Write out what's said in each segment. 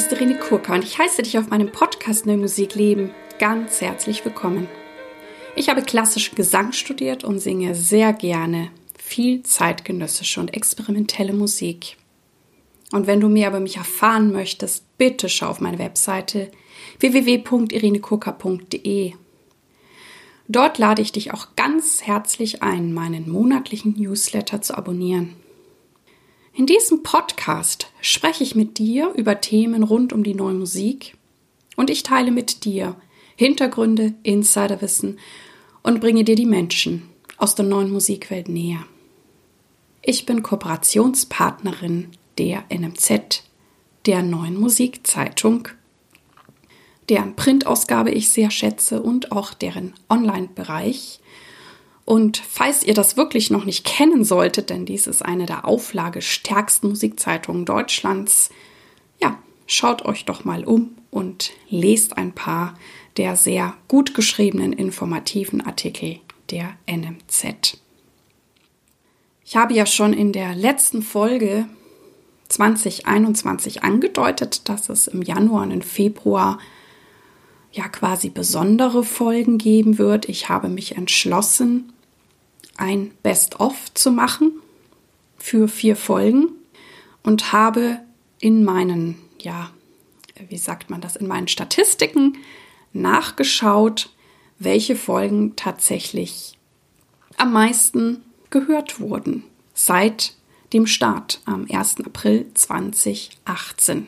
ist Irene Kurka und ich heiße dich auf meinem Podcast Neue Musik Leben ganz herzlich willkommen. Ich habe klassischen Gesang studiert und singe sehr gerne viel zeitgenössische und experimentelle Musik. Und wenn du mehr über mich erfahren möchtest, bitte schau auf meine Webseite www.irenekurka.de. Dort lade ich dich auch ganz herzlich ein, meinen monatlichen Newsletter zu abonnieren. In diesem Podcast spreche ich mit dir über Themen rund um die neue Musik und ich teile mit dir Hintergründe, Insiderwissen und bringe dir die Menschen aus der neuen Musikwelt näher. Ich bin Kooperationspartnerin der NMZ, der neuen Musikzeitung, deren Printausgabe ich sehr schätze und auch deren Online-Bereich. Und falls ihr das wirklich noch nicht kennen solltet, denn dies ist eine der auflagestärksten Musikzeitungen Deutschlands, ja, schaut euch doch mal um und lest ein paar der sehr gut geschriebenen informativen Artikel der NMZ. Ich habe ja schon in der letzten Folge 2021 angedeutet, dass es im Januar und im Februar ja quasi besondere Folgen geben wird. Ich habe mich entschlossen, ein Best-of zu machen für vier Folgen und habe in meinen, ja, wie sagt man das, in meinen Statistiken nachgeschaut, welche Folgen tatsächlich am meisten gehört wurden seit dem Start am 1. April 2018.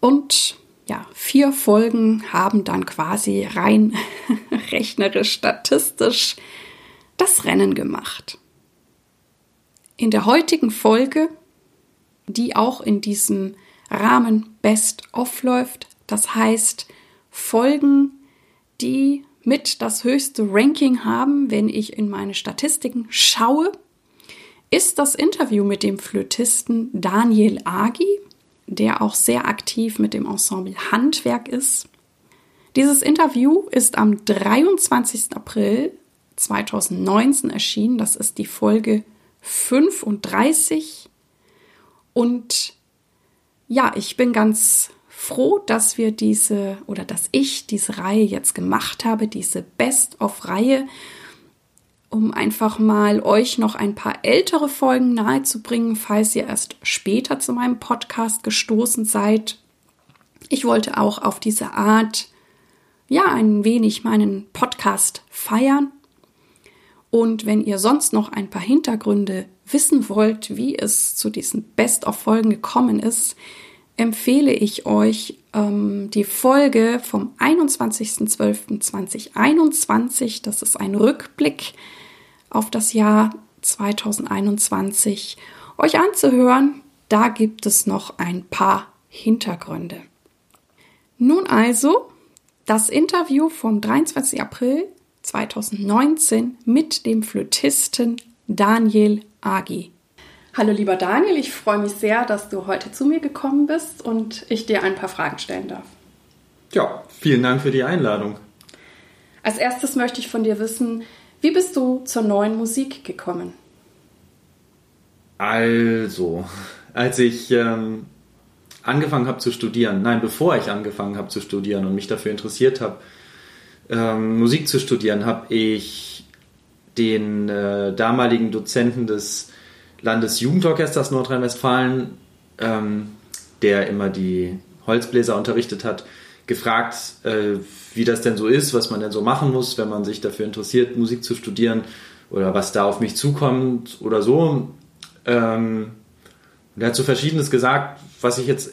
Und ja, vier Folgen haben dann quasi rein rechnerisch, statistisch das Rennen gemacht. In der heutigen Folge, die auch in diesem Rahmen Best of läuft, das heißt Folgen, die mit das höchste Ranking haben, wenn ich in meine Statistiken schaue, ist das Interview mit dem Flötisten Daniel Agi, der auch sehr aktiv mit dem Ensemble Handwerk ist. Dieses Interview ist am 23. April 2019 erschienen. Das ist die Folge 35. Und ja, ich bin ganz froh, dass wir diese oder dass ich diese Reihe jetzt gemacht habe, diese Best-of-Reihe, um einfach mal euch noch ein paar ältere Folgen nahezubringen, falls ihr erst später zu meinem Podcast gestoßen seid. Ich wollte auch auf diese Art ja ein wenig meinen Podcast feiern. Und wenn ihr sonst noch ein paar Hintergründe wissen wollt, wie es zu diesen Best-of-Folgen gekommen ist, empfehle ich euch ähm, die Folge vom 21.12.2021. Das ist ein Rückblick auf das Jahr 2021 euch anzuhören. Da gibt es noch ein paar Hintergründe. Nun also das Interview vom 23. April 2019 mit dem Flötisten Daniel Agi. Hallo lieber Daniel, ich freue mich sehr, dass du heute zu mir gekommen bist und ich dir ein paar Fragen stellen darf. Ja, vielen Dank für die Einladung. Als erstes möchte ich von dir wissen, wie bist du zur neuen Musik gekommen? Also, als ich ähm, angefangen habe zu studieren, nein, bevor ich angefangen habe zu studieren und mich dafür interessiert habe, ähm, Musik zu studieren, habe ich den äh, damaligen Dozenten des Landesjugendorchesters Nordrhein-Westfalen, ähm, der immer die Holzbläser unterrichtet hat, gefragt, äh, wie das denn so ist, was man denn so machen muss, wenn man sich dafür interessiert, Musik zu studieren oder was da auf mich zukommt oder so. Ähm, er hat so Verschiedenes gesagt, was ich jetzt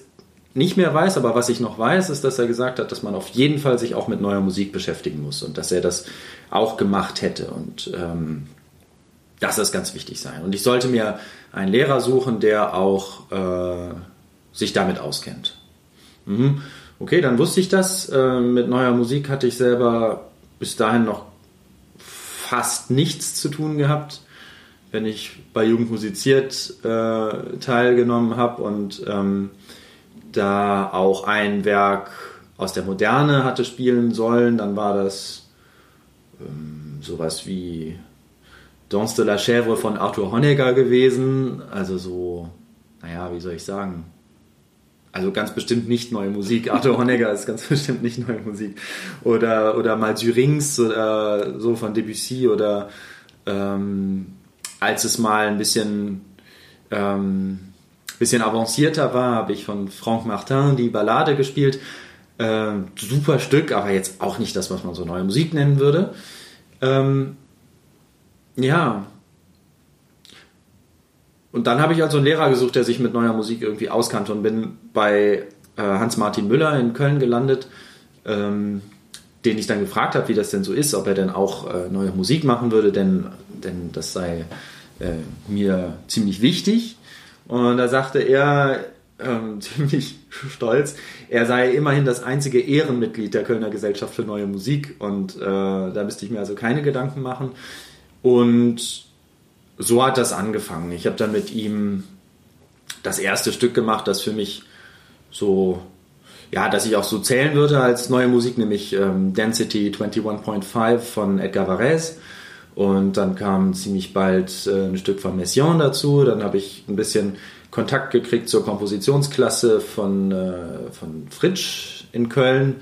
nicht mehr weiß, aber was ich noch weiß, ist, dass er gesagt hat, dass man auf jeden Fall sich auch mit neuer Musik beschäftigen muss und dass er das auch gemacht hätte. Und ähm, das ist ganz wichtig sein. Und ich sollte mir einen Lehrer suchen, der auch äh, sich damit auskennt. Mhm. Okay, dann wusste ich das. Äh, mit neuer Musik hatte ich selber bis dahin noch fast nichts zu tun gehabt, wenn ich bei Jugend musiziert äh, teilgenommen habe und ähm, da auch ein Werk aus der Moderne hatte spielen sollen, dann war das ähm, sowas wie Danse de la Chèvre von Arthur Honegger gewesen. Also so, naja, wie soll ich sagen? also ganz bestimmt nicht neue Musik. Arthur Honegger ist ganz bestimmt nicht neue Musik. Oder, oder mal Syrings oder so von Debussy oder ähm, als es mal ein bisschen, ähm, bisschen avancierter war, habe ich von Franck Martin die Ballade gespielt. Äh, super Stück, aber jetzt auch nicht das, was man so neue Musik nennen würde. Ähm, ja. Und dann habe ich also einen Lehrer gesucht, der sich mit neuer Musik irgendwie auskannte und bin bei äh, Hans-Martin Müller in Köln gelandet, ähm, den ich dann gefragt habe, wie das denn so ist, ob er denn auch äh, neue Musik machen würde, denn, denn das sei äh, mir ziemlich wichtig. Und da sagte er, ähm, ziemlich stolz, er sei immerhin das einzige Ehrenmitglied der Kölner Gesellschaft für neue Musik und äh, da müsste ich mir also keine Gedanken machen. Und so hat das angefangen. Ich habe dann mit ihm das erste Stück gemacht, das für mich so, ja, dass ich auch so zählen würde als neue Musik, nämlich ähm, Density 21.5 von Edgar Varese. Und dann kam ziemlich bald äh, ein Stück von Messiaen dazu. Dann habe ich ein bisschen Kontakt gekriegt zur Kompositionsklasse von, äh, von Fritsch in Köln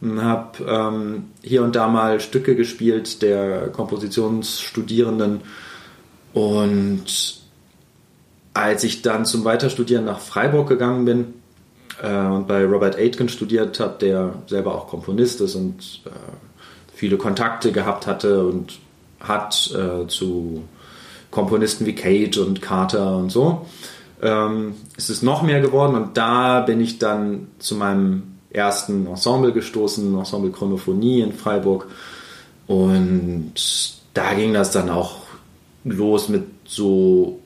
und habe ähm, hier und da mal Stücke gespielt der Kompositionsstudierenden. Und als ich dann zum Weiterstudieren nach Freiburg gegangen bin äh, und bei Robert Aitken studiert habe, der selber auch Komponist ist und äh, viele Kontakte gehabt hatte und hat äh, zu Komponisten wie Cage und Carter und so, ähm, ist es noch mehr geworden und da bin ich dann zu meinem ersten Ensemble gestoßen, Ensemble Chronophonie in Freiburg. Und da ging das dann auch los mit so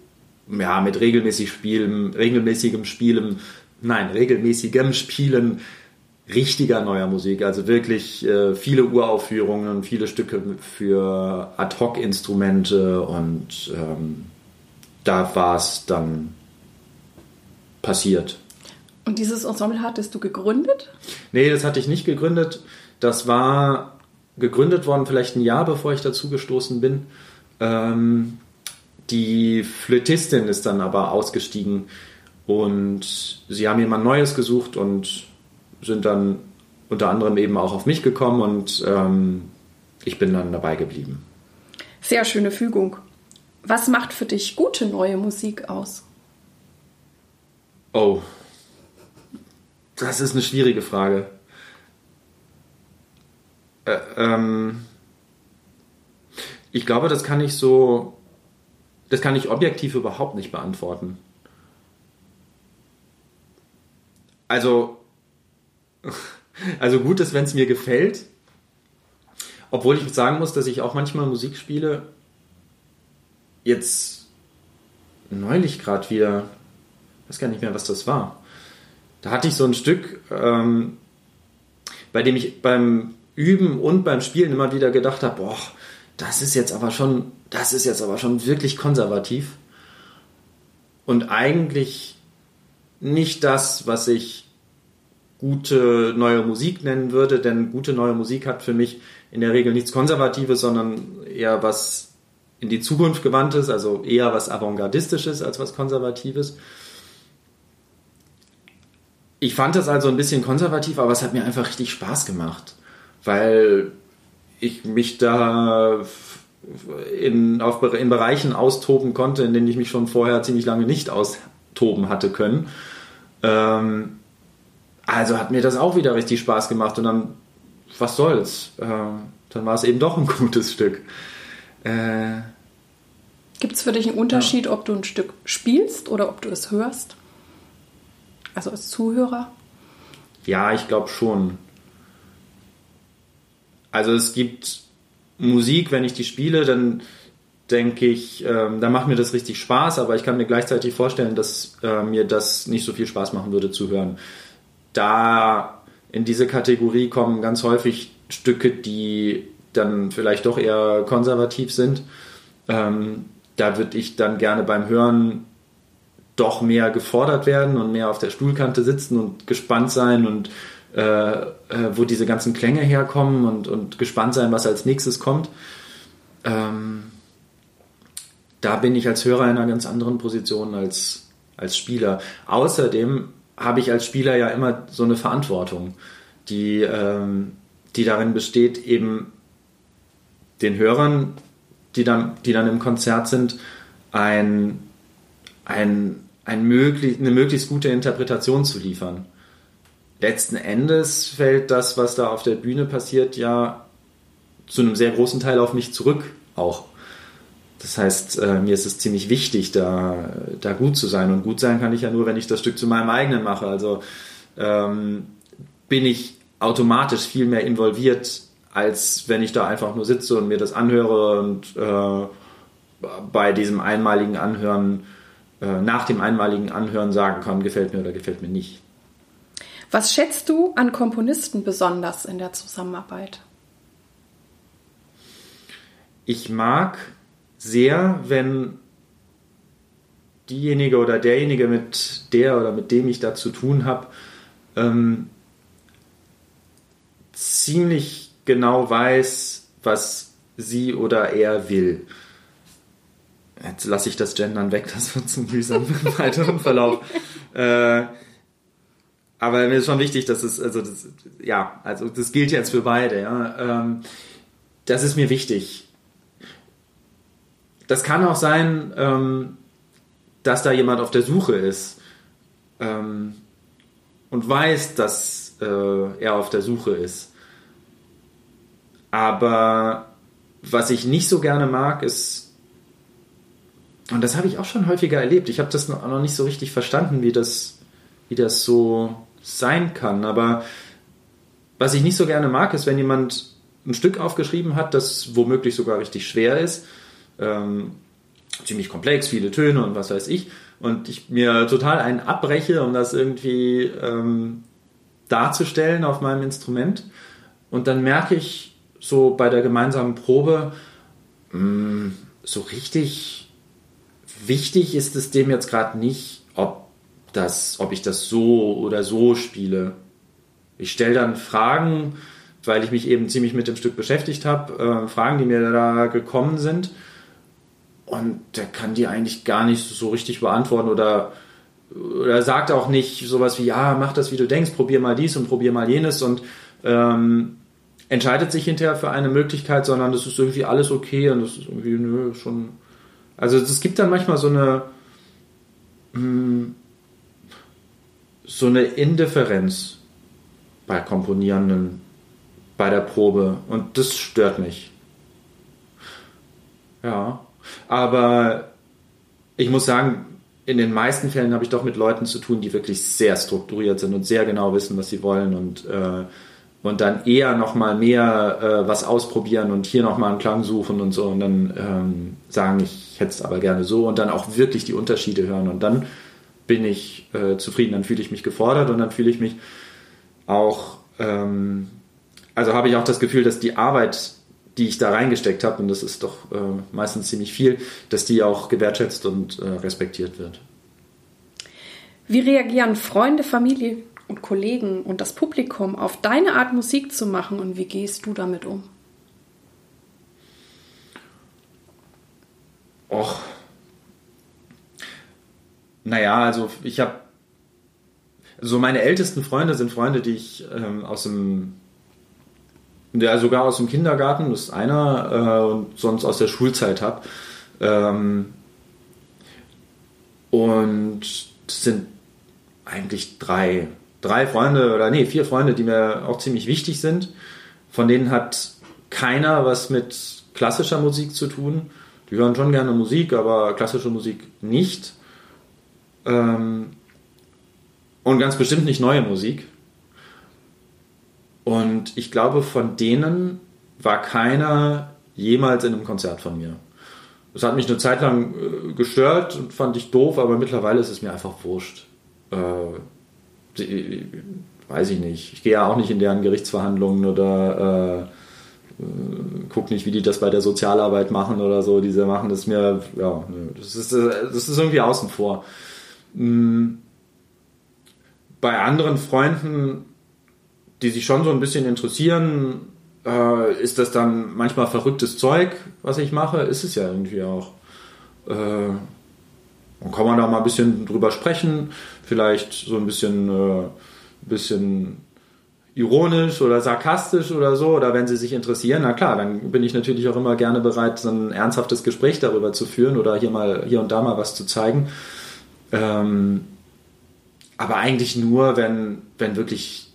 ja mit regelmäßig Spielen, regelmäßigem Spielen, nein regelmäßigem Spielen richtiger neuer Musik, also wirklich äh, viele Uraufführungen, viele Stücke für Ad-Hoc-Instrumente und ähm, da war es dann passiert. Und dieses Ensemble hattest du gegründet? Nee, das hatte ich nicht gegründet. Das war gegründet worden vielleicht ein Jahr, bevor ich dazu gestoßen bin. Ähm, die Flötistin ist dann aber ausgestiegen und sie haben jemand Neues gesucht und sind dann unter anderem eben auch auf mich gekommen und ähm, ich bin dann dabei geblieben. Sehr schöne Fügung. Was macht für dich gute neue Musik aus? Oh, das ist eine schwierige Frage. Äh, ähm, ich glaube, das kann ich so, das kann ich objektiv überhaupt nicht beantworten. Also, also gut ist, wenn es mir gefällt. Obwohl ich sagen muss, dass ich auch manchmal Musik spiele. Jetzt neulich gerade wieder weiß gar nicht mehr, was das war. Da hatte ich so ein Stück, ähm, bei dem ich beim Üben und beim Spielen immer wieder gedacht habe, boah, das ist jetzt aber schon, das ist jetzt aber schon wirklich konservativ. Und eigentlich nicht das, was ich gute neue Musik nennen würde, denn gute neue Musik hat für mich in der Regel nichts Konservatives, sondern eher was in die Zukunft gewandtes, also eher was Avantgardistisches als was Konservatives ich fand das also ein bisschen konservativ, aber es hat mir einfach richtig Spaß gemacht, weil ich mich da in, auf, in Bereichen austoben konnte, in denen ich mich schon vorher ziemlich lange nicht austoben hatte können. Ähm, also hat mir das auch wieder richtig Spaß gemacht und dann, was soll's, äh, dann war es eben doch ein gutes Stück. Äh, Gibt es für dich einen Unterschied, ja. ob du ein Stück spielst oder ob du es hörst? Also als Zuhörer? Ja, ich glaube schon. Also es gibt Musik, wenn ich die spiele, dann denke ich, ähm, dann macht mir das richtig Spaß, aber ich kann mir gleichzeitig vorstellen, dass äh, mir das nicht so viel Spaß machen würde zu hören. Da in diese Kategorie kommen ganz häufig Stücke, die dann vielleicht doch eher konservativ sind. Ähm, da würde ich dann gerne beim Hören doch mehr gefordert werden und mehr auf der Stuhlkante sitzen und gespannt sein und äh, äh, wo diese ganzen Klänge herkommen und, und gespannt sein, was als nächstes kommt. Ähm, da bin ich als Hörer in einer ganz anderen Position als, als Spieler. Außerdem habe ich als Spieler ja immer so eine Verantwortung, die, ähm, die darin besteht, eben den Hörern, die dann, die dann im Konzert sind, ein, ein, ein möglich, eine möglichst gute Interpretation zu liefern. Letzten Endes fällt das, was da auf der Bühne passiert, ja zu einem sehr großen Teil auf mich zurück auch. Das heißt, äh, mir ist es ziemlich wichtig, da, da gut zu sein. Und gut sein kann ich ja nur, wenn ich das Stück zu meinem eigenen mache. Also ähm, bin ich automatisch viel mehr involviert, als wenn ich da einfach nur sitze und mir das anhöre und äh, bei diesem einmaligen Anhören, äh, nach dem einmaligen Anhören sagen kann, gefällt mir oder gefällt mir nicht. Was schätzt du an Komponisten besonders in der Zusammenarbeit? Ich mag sehr, wenn diejenige oder derjenige, mit der oder mit dem ich da zu tun habe, ähm, ziemlich genau weiß, was sie oder er will. Jetzt lasse ich das Gendern weg, das wird zum mühsam im weiteren Verlauf. Äh, aber mir ist schon wichtig, dass es, also das, ja, also das gilt jetzt für beide, ja. Ähm, das ist mir wichtig das kann auch sein, ähm, dass da jemand auf der Suche ist ähm, und weiß, dass äh, er auf der Suche ist. Aber was ich nicht so gerne mag, ist, und das habe ich auch schon häufiger erlebt, ich habe das noch, nicht so richtig verstanden, wie das, wie das so sein kann, aber was ich nicht so gerne mag, ist, wenn jemand ein Stück aufgeschrieben hat, das womöglich sogar richtig schwer ist ähm, ziemlich komplex, viele Töne und was weiß ich. Und ich mir total einen abbreche, um das irgendwie ähm, darzustellen auf meinem Instrument. Und dann merke ich so bei der gemeinsamen Probe, mh, mm, so richtig wichtig ist es dem jetzt gerade nicht, ob, das, ob ich das so oder so spiele. Ich stelle dann Fragen, weil ich mich eben ziemlich mit dem Stück beschäftigt habe, äh, Fragen, die mir da gekommen sind und der kann die eigentlich gar nicht so richtig beantworten oder, oder sagt auch nicht sowas wie, ja, mach das, wie du denkst, probier mal dies und probier mal jenes und ähm, entscheidet sich hinterher für eine Möglichkeit, sondern das ist irgendwie alles okay und das ist irgendwie, nö, schon. Also es gibt dann manchmal so eine mh, hm, so eine Indifferenz bei Komponierenden bei der Probe und das stört mich. Ja. Aber ich muss sagen, in den meisten Fällen habe ich doch mit Leuten zu tun, die wirklich sehr strukturiert sind und sehr genau wissen, was sie wollen und, äh, und dann eher nochmal mehr äh, was ausprobieren und hier nochmal einen Klang suchen und so. Und dann ähm, sagen, ich hätte es aber gerne so und dann auch wirklich die Unterschiede hören. Und dann bin ich äh, zufrieden, dann fühle ich mich gefordert und dann fühle ich mich auch, ähm, also habe ich auch das Gefühl, dass die Arbeit die ich da reingesteckt habe, und das ist doch äh, meistens ziemlich viel, dass die auch gewertschätzt und äh, respektiert wird. Wie reagieren Freunde, Familie und Kollegen und das Publikum auf deine Art Musik zu machen und wie gehst du damit um? Och. Naja, also ich habe so meine ältesten Freunde sind Freunde, die ich ähm, aus dem der sogar aus dem Kindergarten, das ist einer, äh, und sonst aus der Schulzeit habe. Ähm, und das sind eigentlich drei, drei Freunde oder nee, vier Freunde, die mir auch ziemlich wichtig sind. Von denen hat keiner was mit klassischer Musik zu tun. Die hören schon gerne Musik, aber klassische Musik nicht. Ähm, und ganz bestimmt nicht neue Musik. Und ich glaube, von denen war keiner jemals in einem Konzert von mir. Das hat mich eine Zeit lang äh, gestört und fand ich doof, aber mittlerweile ist es mir einfach wurscht. Äh, die, weiß ich nicht. Ich gehe ja auch nicht in deren Gerichtsverhandlungen oder äh, äh guck nicht, wie die das bei der Sozialarbeit machen oder so. Diese machen das mir, ja, das ist, das ist irgendwie außen vor. Hm. Bei anderen Freunden die sich schon so ein bisschen interessieren, äh, ist das dann manchmal verrücktes Zeug, was ich mache? Ist es ja irgendwie auch. Äh, dann kann man da mal ein bisschen drüber sprechen, vielleicht so ein bisschen, äh, bisschen ironisch oder sarkastisch oder so, oder wenn sie sich interessieren, na klar, dann bin ich natürlich auch immer gerne bereit, so ein ernsthaftes Gespräch darüber zu führen oder hier mal hier und da mal was zu zeigen. Ähm, aber eigentlich nur, wenn, wenn wirklich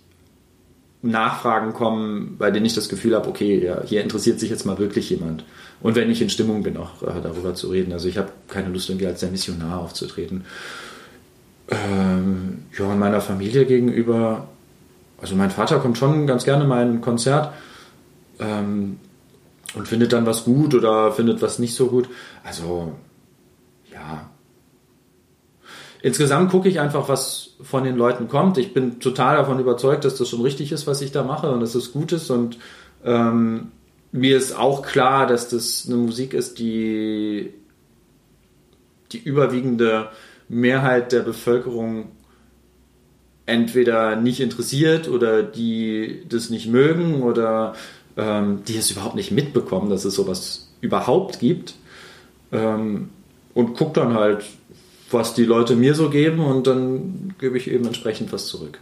Nachfragen kommen, bei denen ich das Gefühl habe, okay, ja, hier interessiert sich jetzt mal wirklich jemand. Und wenn ich in Stimmung bin, auch äh, darüber zu reden. Also ich habe keine Lust, irgendwie als der Missionar aufzutreten. Ähm, ja, und meiner Familie gegenüber also mein Vater kommt schon ganz gerne mal in ein Konzert ähm, und findet dann was gut oder findet was nicht so gut. Also ja. Insgesamt gucke ich einfach, was von den Leuten kommt. Ich bin total davon überzeugt, dass das schon richtig ist, was ich da mache und dass es gut ist. Und ähm, mir ist auch klar, dass das eine Musik ist, die die überwiegende Mehrheit der Bevölkerung entweder nicht interessiert oder die das nicht mögen oder ähm, die es überhaupt nicht mitbekommen, dass es sowas überhaupt gibt. Ähm, und guck dann halt, was die Leute mir so geben und dann gebe ich eben entsprechend was zurück.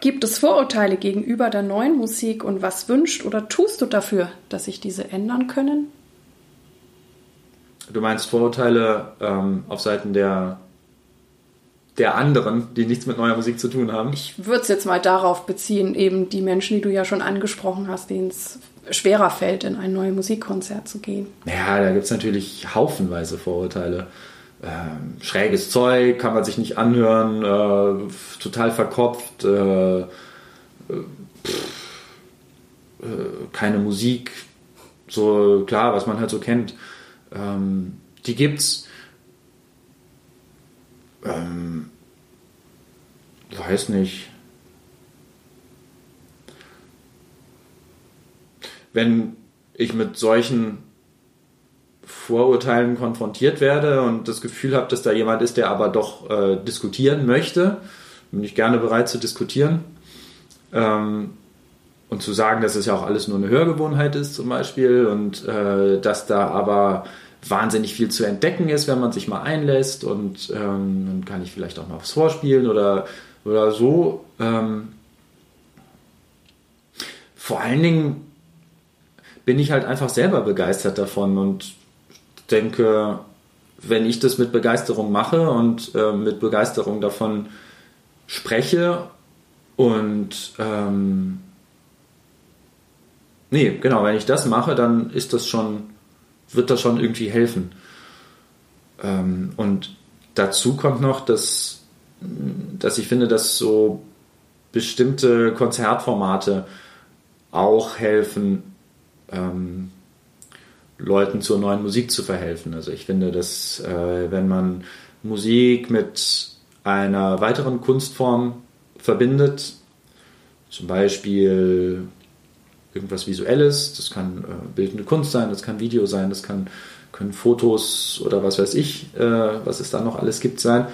Gibt es Vorurteile gegenüber der neuen Musik und was wünscht oder tust du dafür, dass sich diese ändern können? Du meinst Vorurteile ähm, auf Seiten der der anderen, die nichts mit neuer Musik zu tun haben. Ich würde es jetzt mal darauf beziehen, eben die Menschen, die du ja schon angesprochen hast, denen es schwerer fällt, in ein neues Musikkonzert zu gehen. Ja, da gibt es natürlich haufenweise Vorurteile. Ähm, schräges Zeug, kann man sich nicht anhören, äh, total verkopft, äh, äh, pff, äh, keine Musik, so klar, was man halt so kennt. Ähm, die gibt's ähm, weiß nicht. Wenn ich mit solchen Vorurteilen konfrontiert werde und das Gefühl habe, dass da jemand ist, der aber doch äh, diskutieren möchte, bin ich gerne bereit zu diskutieren. Ähm, und zu sagen, dass es ja auch alles nur eine Hörgewohnheit ist zum Beispiel und äh, dass da aber wahnsinnig viel zu entdecken ist, wenn man sich mal einlässt und ähm, dann kann ich vielleicht auch mal was vorspielen oder, oder so. Ähm, vor allen Dingen bin ich halt einfach selber begeistert davon und denke, wenn ich das mit Begeisterung mache und äh, mit Begeisterung davon spreche und ähm, nee, genau, wenn ich das mache, dann ist das schon wird das schon irgendwie helfen. Ähm, und dazu kommt noch, dass, dass ich finde, dass so bestimmte Konzertformate auch helfen, ähm, Leuten zur neuen Musik zu verhelfen. Also ich finde, dass äh, wenn man Musik mit einer weiteren Kunstform verbindet, zum Beispiel irgendwas Visuelles, das kann äh, bildende Kunst sein, das kann Video sein, das kann, können Fotos oder was weiß ich, äh, was es da noch alles gibt sein.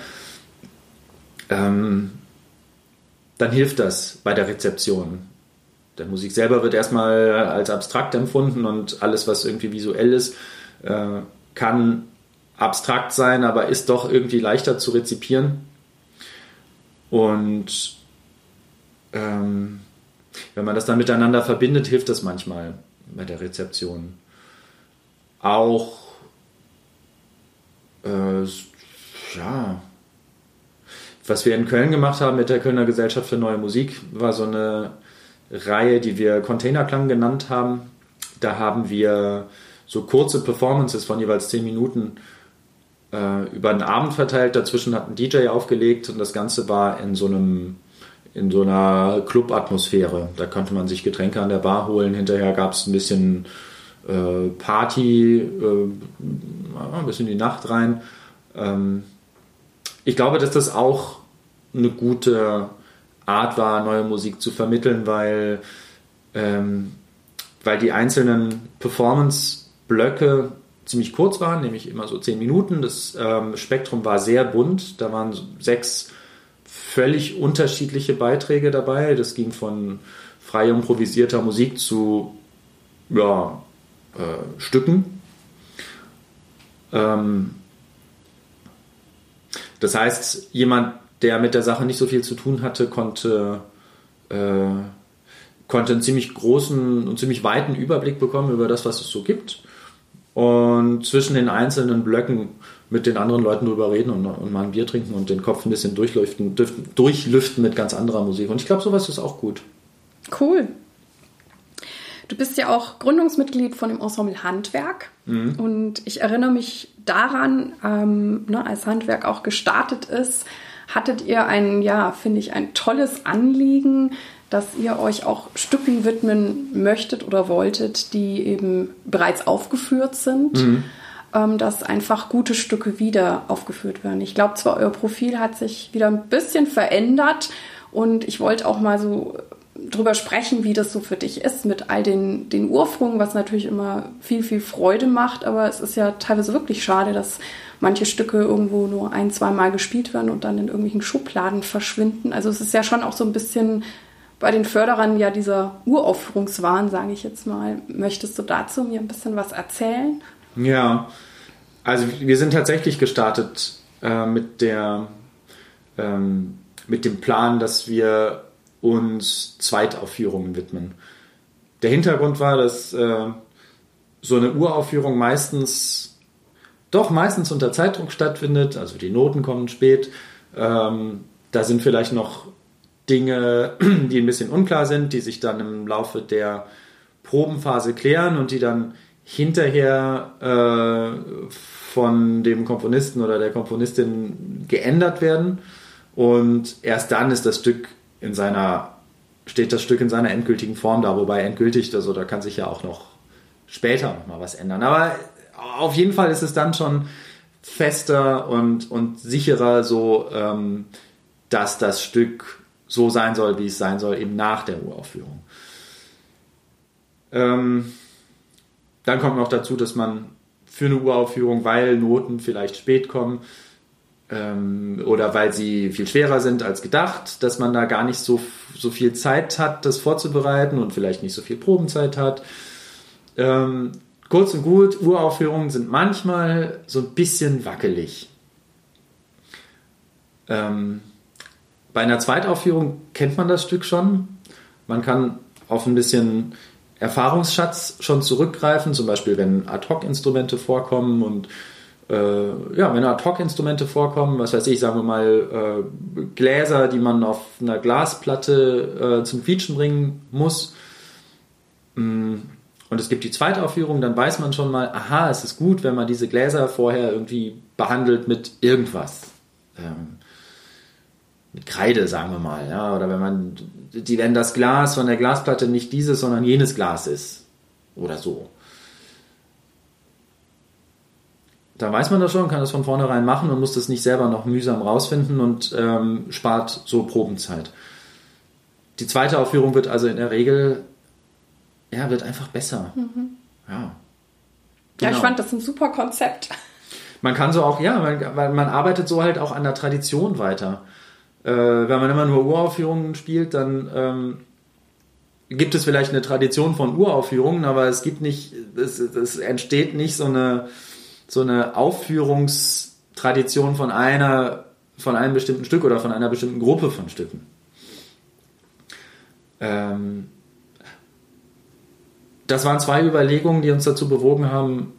Ähm, dann hilft das bei der Rezeption. Der Musik selber wird erstmal als abstrakt empfunden und alles, was irgendwie visuell ist, äh, kann abstrakt sein, aber ist doch irgendwie leichter zu rezipieren. Und ähm, wenn man das dann miteinander verbindet, hilft das manchmal bei der Rezeption. Auch, äh, ja, was wir in Köln gemacht haben mit der Kölner Gesellschaft für Neue Musik, war so eine Reihe, die wir Containerklang genannt haben. Da haben wir so kurze Performances von jeweils zehn Minuten äh, über den Abend verteilt. Dazwischen hat ein DJ aufgelegt und das Ganze war in so einem in so einer Club-Atmosphäre. Da konnte man sich Getränke an der Bar holen. Hinterher gab es ein bisschen äh, Party, äh, ein bisschen die Nacht rein. Ähm, ich glaube, dass das auch eine gute Art war, neue Musik zu vermitteln, weil, ähm, weil die einzelnen Performance-Blöcke ziemlich kurz waren, nämlich immer so zehn Minuten. Das ähm, Spektrum war sehr bunt. Da waren sechs völlig unterschiedliche Beiträge dabei. Das ging von frei improvisierter Musik zu ja, äh, Stücken. Ähm, Das heißt, jemand, der mit der Sache nicht so viel zu tun hatte, konnte, äh, konnte einen ziemlich großen und ziemlich weiten Überblick bekommen über das, was es so gibt. Und zwischen den einzelnen Blöcken mit den anderen Leuten drüber reden und, und mal ein Bier trinken und den Kopf ein bisschen durchlüften, durchlüften mit ganz anderer Musik. Und ich glaube, sowas ist auch gut. Cool. Du bist ja auch Gründungsmitglied von dem Ensemble Handwerk. Mhm. Und ich erinnere mich daran, ähm, ne, als Handwerk auch gestartet ist, hattet ihr ein, ja, finde ich, ein tolles Anliegen, dass ihr euch auch Stücken widmen möchtet oder wolltet, die eben bereits aufgeführt sind. Mhm. Ähm, dass einfach gute Stücke wieder aufgeführt werden. Ich glaube zwar, euer Profil hat sich wieder ein bisschen verändert und ich wollte auch mal so drüber sprechen, wie das so für dich ist mit all den, den Urfrungen, was natürlich immer viel, viel Freude macht, aber es ist ja teilweise wirklich schade, dass manche Stücke irgendwo nur ein, zwei Mal gespielt werden und dann in irgendwelchen Schubladen verschwinden. Also es ist ja schon auch so ein bisschen bei den Förderern ja dieser Uraufführungswahn, sage ich jetzt mal. Möchtest du dazu mir ein bisschen was erzählen? Ja, also wir sind tatsächlich gestartet äh, mit der ähm, mit dem Plan, dass wir uns Zweitaufführungen widmen. Der Hintergrund war, dass äh, so eine Uraufführung meistens doch meistens unter Zeitdruck stattfindet, also die Noten kommen spät. Ähm, da sind vielleicht noch Dinge, die ein bisschen unklar sind, die sich dann im Laufe der Probenphase klären und die dann hinterher äh, von dem Komponisten oder der Komponistin geändert werden. Und erst dann ist das Stück in seiner, steht das Stück in seiner endgültigen Form da, wobei endgültig, also da kann sich ja auch noch später noch mal was ändern. Aber auf jeden Fall ist es dann schon fester und, und sicherer so, ähm, dass das Stück so sein soll, wie es sein soll, eben nach der Uraufführung. Ähm, dann kommt noch dazu, dass man für eine Uraufführung, weil Noten vielleicht spät kommen ähm, oder weil sie viel schwerer sind als gedacht, dass man da gar nicht so, so viel Zeit hat, das vorzubereiten und vielleicht nicht so viel Probenzeit hat. Ähm, kurz und gut, Uraufführungen sind manchmal so ein bisschen wackelig. Ähm, bei einer Zweitaufführung kennt man das Stück schon. Man kann auf ein bisschen Erfahrungsschatz schon zurückgreifen, zum Beispiel wenn Ad-Hoc-Instrumente vorkommen und ja, wenn Ad-Hoc-Instrumente vorkommen, was weiß ich, sagen wir mal äh, Gläser, die man auf einer Glasplatte äh, zum Quietschen bringen muss. Mm, und es gibt die Zweitaufführung, dann weiß man schon mal, aha, es ist gut, wenn man diese Gläser vorher irgendwie behandelt mit irgendwas. Ähm, mit Kreide, sagen wir mal, ja, oder wenn man, die, wenn das Glas von der Glasplatte nicht dieses, sondern jenes Glas ist, oder so. Da weiß man das schon, kann das von vornherein machen und muss das nicht selber noch mühsam rausfinden und ähm, spart so Probenzeit. Die zweite Aufführung wird also in der Regel, ja, wird einfach besser. Mhm. Ja. Genau. Ja, ich genau. fand das ein super Konzept. Man kann so auch, ja, man, man arbeitet so halt auch an der Tradition weiter. Äh, wenn man immer nur Uraufführungen spielt, dann ähm, gibt es vielleicht eine Tradition von Uraufführungen, aber es gibt nicht, es, es entsteht nicht so eine, so eine Aufführungstradition von einer, von einem bestimmten Stück oder von einer bestimmten Gruppe von Stücken. Ähm, das waren zwei Überlegungen, die uns dazu bewogen haben,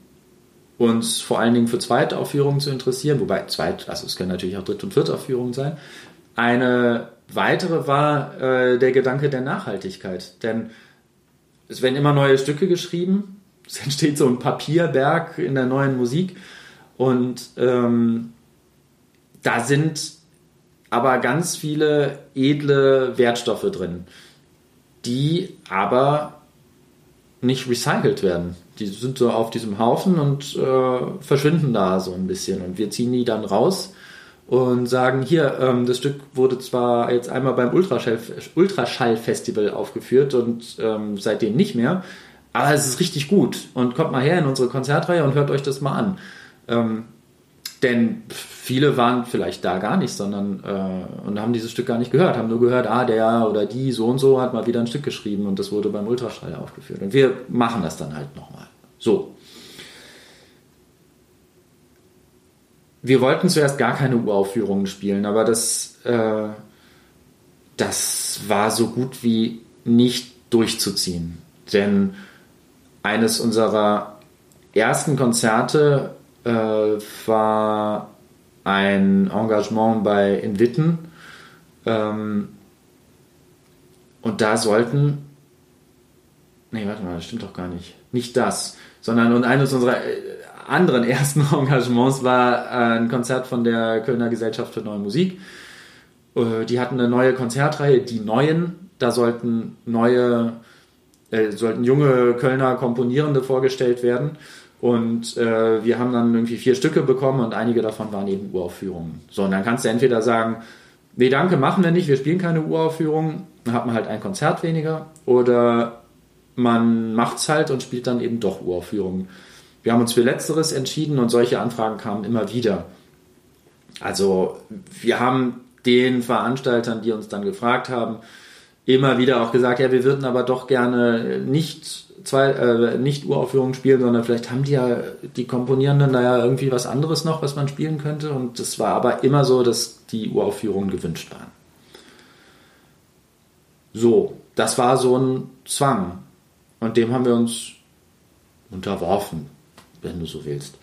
uns vor allen Dingen für Zweitaufführungen zu interessieren, wobei Zweit, also es können natürlich auch Dritt- und Viertaufführungen sein, eine weitere war äh, der Gedanke der Nachhaltigkeit. Denn es werden immer neue Stücke geschrieben, es entsteht so ein Papierberg in der neuen Musik und ähm, da sind aber ganz viele edle Wertstoffe drin, die aber nicht recycelt werden. Die sind so auf diesem Haufen und äh, verschwinden da so ein bisschen. Und wir ziehen die dann raus und sagen, hier, ähm, das Stück wurde zwar jetzt einmal beim Ultraschall-Festival aufgeführt und ähm, seitdem nicht mehr, aber es ist richtig gut und kommt mal her in unsere Konzertreihe und hört euch das mal an. Ähm, denn viele waren vielleicht da gar nicht, sondern äh, und haben dieses Stück gar nicht gehört, haben nur gehört, ah, der oder die so und so hat mal wieder ein Stück geschrieben und das wurde beim Ultraschall aufgeführt. Und wir machen das dann halt nochmal. So. wir wollten zuerst gar keine Uraufführungen spielen, aber das, äh, das war so gut wie nicht durchzuziehen. Denn eines unserer ersten Konzerte äh, war ein Engagement bei in Witten. Ähm, und da sollten. Nee, warte mal, das stimmt doch gar nicht. Nicht das, sondern und eines unserer äh, anderen ersten Engagements war ein Konzert von der Kölner Gesellschaft für Neue Musik. Äh, die hatten eine neue Konzertreihe, die Neuen. Da sollten neue, äh, sollten junge Kölner Komponierende vorgestellt werden. Und äh, wir haben dann irgendwie vier Stücke bekommen und einige davon waren eben Uraufführungen. So, und dann kannst du entweder sagen, nee, danke, machen wir nicht, wir spielen keine Uraufführung, dann hat man halt ein Konzert weniger. Oder man macht es halt und spielt dann eben doch Uraufführungen. Wir haben uns für Letzteres entschieden und solche Anfragen kamen immer wieder. Also wir haben den Veranstaltern, die uns dann gefragt haben, immer wieder auch gesagt, ja, wir würden aber doch gerne nicht zwei, äh, nicht Uraufführungen spielen, sondern vielleicht haben die ja die Komponierenden da ja irgendwie was anderes noch, was man spielen könnte. Und es war aber immer so, dass die Uraufführungen gewünscht waren. So, das war so ein Zwang. Und dem haben wir uns unterworfen, wenn du so willst.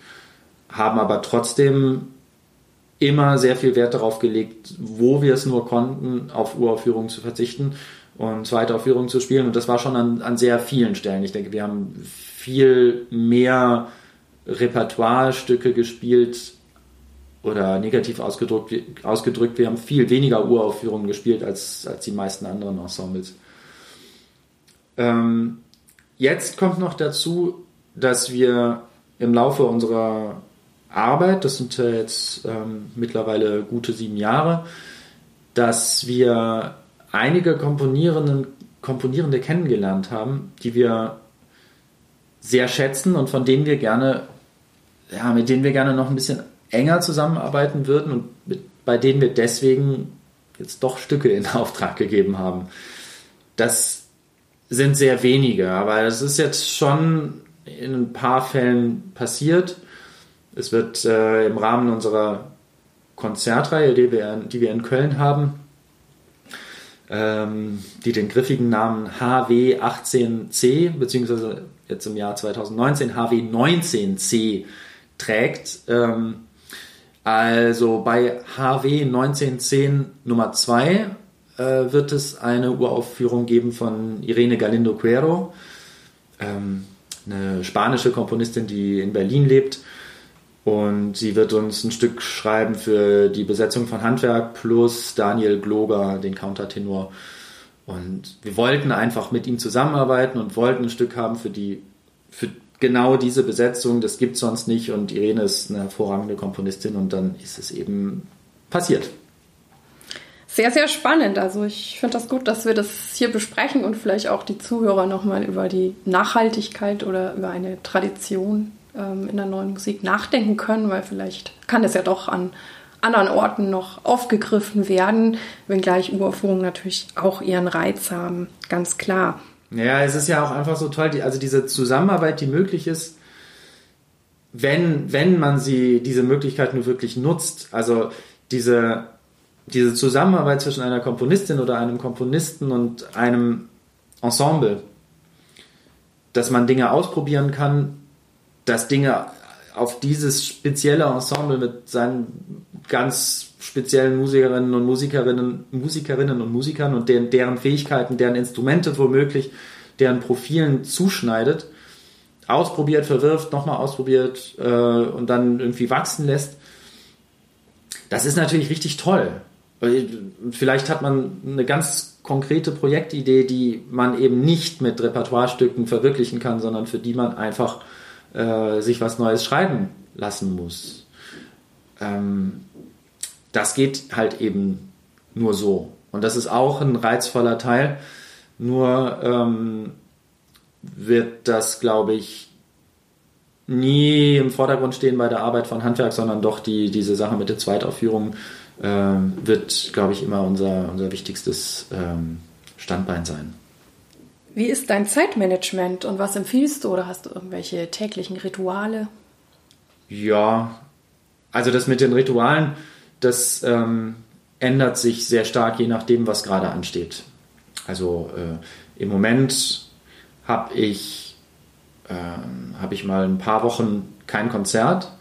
Haben aber trotzdem immer sehr viel Wert darauf gelegt, wo wir es nur konnten, auf Uraufführungen zu verzichten und zweite Aufführungen zu spielen. Und das war schon an, an sehr vielen Stellen. Ich denke, wir haben viel mehr Repertoire-Stücke gespielt oder negativ ausgedrückt, ausgedrückt, wir haben viel weniger Uraufführungen gespielt als, als die meisten anderen Ensembles. Ähm, jetzt kommt noch dazu, dass wir im Laufe unserer Arbeit, das sind jetzt ähm, mittlerweile gute sieben Jahre, dass wir einige Komponierenden, Komponierende kennengelernt haben, die wir sehr schätzen und von denen wir gerne, ja, mit denen wir gerne noch ein bisschen enger zusammenarbeiten würden und mit, bei denen wir deswegen jetzt doch Stücke in Auftrag gegeben haben. Das sind sehr wenige, aber es ist jetzt schon in ein paar Fällen passiert. Es wird äh, im Rahmen unserer Konzertreihe, die wir, die wir in Köln haben, ähm, die den griffigen Namen HW18C, beziehungsweise jetzt im Jahr 2019 HW19C trägt. Ähm, also bei HW1910 Nummer 2 äh, wird es eine Uraufführung geben von Irene Galindo Cuero, ähm, eine spanische Komponistin, die in Berlin lebt und sie wird uns ein Stück schreiben für die Besetzung von Handwerk plus Daniel Gloger, den Countertenor. Und wir wollten einfach mit ihm zusammenarbeiten und wollten ein Stück haben für die, für genau diese Besetzung. Das gibt es sonst nicht. Und Irene ist eine hervorragende Komponistin und dann ist es eben passiert. Sehr, sehr spannend. Also ich finde das gut, dass wir das hier besprechen und vielleicht auch die Zuhörer nochmal über die Nachhaltigkeit oder über eine Tradition ähm, in der neuen Musik nachdenken können, weil vielleicht kann es ja doch an anderen Orten noch aufgegriffen werden, wenngleich Uraufführungen natürlich auch ihren Reiz haben, ganz klar. Ja, es ist ja auch einfach so toll, die, also diese Zusammenarbeit, die möglich ist, wenn, wenn man sie, diese Möglichkeit nur wirklich nutzt, also diese, diese Zusammenarbeit zwischen einer Komponistin oder einem Komponisten und einem Ensemble, dass man Dinge ausprobieren kann, dass Dinge auf dieses spezielle Ensemble mit seinen ganz speziellen Musikerinnen und Musikerinnen, Musikerinnen und Musikern und deren, deren Fähigkeiten, deren Instrumente womöglich, deren Profilen zuschneidet, ausprobiert, verwirft, nochmal ausprobiert äh, und dann irgendwie wachsen lässt. Das ist natürlich richtig toll. Vielleicht hat man eine ganz konkrete Projektidee, die man eben nicht mit Repertoirestücken verwirklichen kann, sondern für die man einfach äh, sich was Neues schreiben lassen muss. Ähm, das geht halt eben nur so. Und das ist auch ein reizvoller Teil. Nur ähm, wird das, glaube ich, nie im Vordergrund stehen bei der Arbeit von Handwerk, sondern doch die, diese Sache mit der Zweitaufführung äh, wird, glaube ich, immer unser, unser wichtigstes ähm, Standbein sein. Wie ist dein Zeitmanagement und was empfiehlst du oder hast du irgendwelche täglichen Rituale? Ja, also das mit den Ritualen, das ähm, ändert sich sehr stark, je nachdem, was gerade ansteht. Also äh, im Moment habe ich, äh, hab ich mal ein paar Wochen kein Konzert.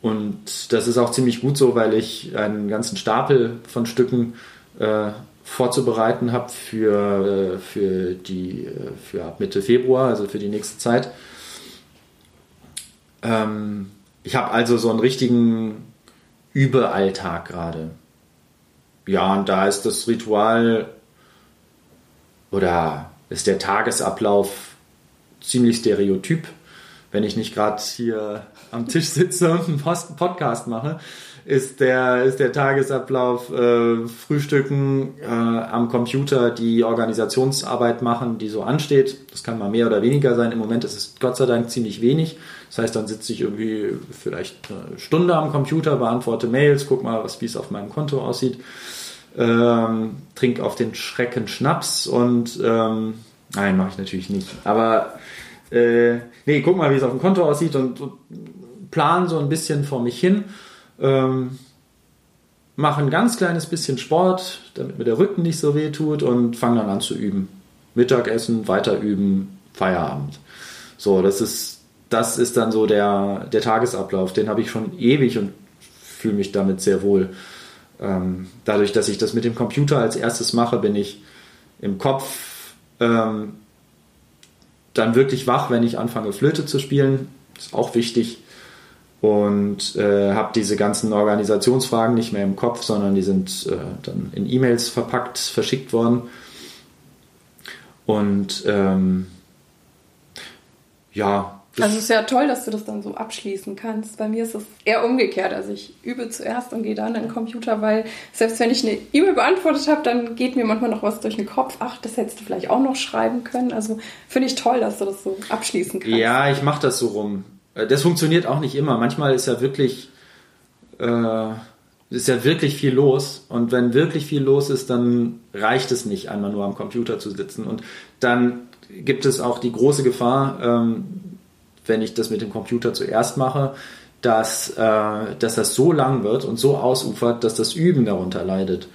Und das ist auch ziemlich gut so, weil ich einen ganzen Stapel von Stücken äh, vorzubereiten habe für, äh, für, die, äh, für Mitte Februar, also für die nächste Zeit. Ähm, ich habe also so einen richtigen Überalltag gerade. Ja, und da ist das Ritual oder ist der Tagesablauf ziemlich stereotyp. Wenn ich nicht gerade hier am Tisch sitze und einen Podcast mache, ist der, ist der Tagesablauf äh, Frühstücken äh, am Computer, die Organisationsarbeit machen, die so ansteht. Das kann mal mehr oder weniger sein. Im Moment ist es Gott sei Dank ziemlich wenig. Das heißt, dann sitze ich irgendwie vielleicht eine Stunde am Computer, beantworte Mails, guck mal, wie es auf meinem Konto aussieht, ähm, trink auf den Schrecken Schnaps und ähm, nein, mache ich natürlich nicht. Aber äh, nee, guck mal, wie es auf dem Konto aussieht und, und plan so ein bisschen vor mich hin ähm, mache ein ganz kleines bisschen Sport, damit mir der Rücken nicht so weh tut und fange dann an zu üben. Mittagessen, weiter üben, Feierabend. So, das ist, das ist dann so der, der Tagesablauf. Den habe ich schon ewig und fühle mich damit sehr wohl. Ähm, dadurch, dass ich das mit dem Computer als erstes mache, bin ich im Kopf ähm, dann wirklich wach, wenn ich anfange, Flöte zu spielen. Ist auch wichtig und äh, habe diese ganzen Organisationsfragen nicht mehr im Kopf, sondern die sind äh, dann in E-Mails verpackt, verschickt worden. Und ähm, ja. Also es ist ja toll, dass du das dann so abschließen kannst. Bei mir ist es eher umgekehrt. Also ich übe zuerst und gehe dann an den Computer, weil selbst wenn ich eine E-Mail beantwortet habe, dann geht mir manchmal noch was durch den Kopf. Ach, das hättest du vielleicht auch noch schreiben können. Also finde ich toll, dass du das so abschließen kannst. Ja, ich mache das so rum. Äh, das funktioniert auch nicht immer. Manchmal ist ja wirklich, äh, ist ja wirklich viel los. Und wenn wirklich viel los ist, dann reicht es nicht, einmal nur am Computer zu sitzen. Und dann gibt es auch die große Gefahr, ähm, wenn ich das mit dem Computer zuerst mache, dass, äh, dass das so lang wird und so ausufert, dass das Üben darunter leidet.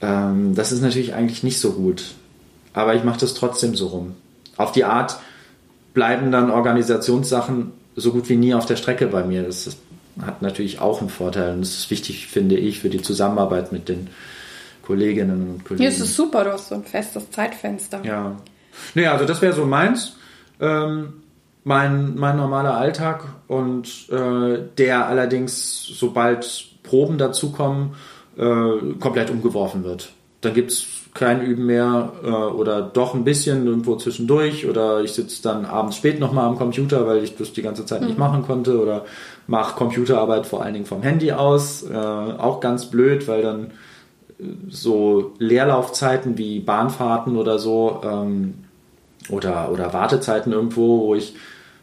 Ähm, das ist natürlich eigentlich nicht so gut. Aber ich mache das trotzdem so rum. Auf die Art bleiben dann Organisationssachen so gut wie nie auf der Strecke bei mir. Das, das hat natürlich auch einen Vorteil und das ist wichtig, finde ich, für die Zusammenarbeit mit den Kolleginnen und Kollegen. Es ist super, du hast so ein festes Zeitfenster. Ja. Naja, also das wäre so meins. Ähm, mein, mein normaler Alltag und äh, der allerdings, sobald Proben dazukommen, äh, komplett umgeworfen wird. Dann gibt es kein Üben mehr äh, oder doch ein bisschen irgendwo zwischendurch oder ich sitze dann abends spät nochmal am Computer, weil ich das die ganze Zeit nicht mhm. machen konnte oder mache Computerarbeit vor allen Dingen vom Handy aus. Äh, auch ganz blöd, weil dann äh, so Leerlaufzeiten wie Bahnfahrten oder so ähm, oder, oder Wartezeiten irgendwo, wo ich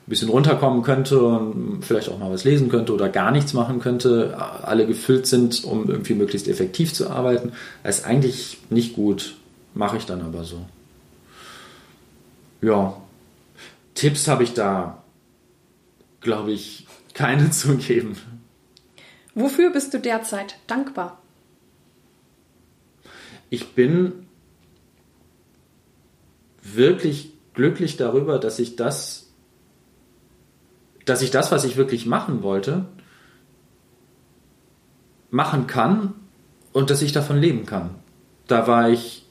ein bisschen runterkommen könnte und vielleicht auch mal was lesen könnte oder gar nichts machen könnte, alle gefüllt sind, um irgendwie möglichst effektiv zu arbeiten. Das ist eigentlich nicht gut, mache ich dann aber so. Ja, Tipps habe ich da, glaube ich, keine zu geben. Wofür bist du derzeit dankbar? Ich bin wirklich glücklich darüber, dass ich das dass ich das, was ich wirklich machen wollte, machen kann und dass ich davon leben kann. Da war ich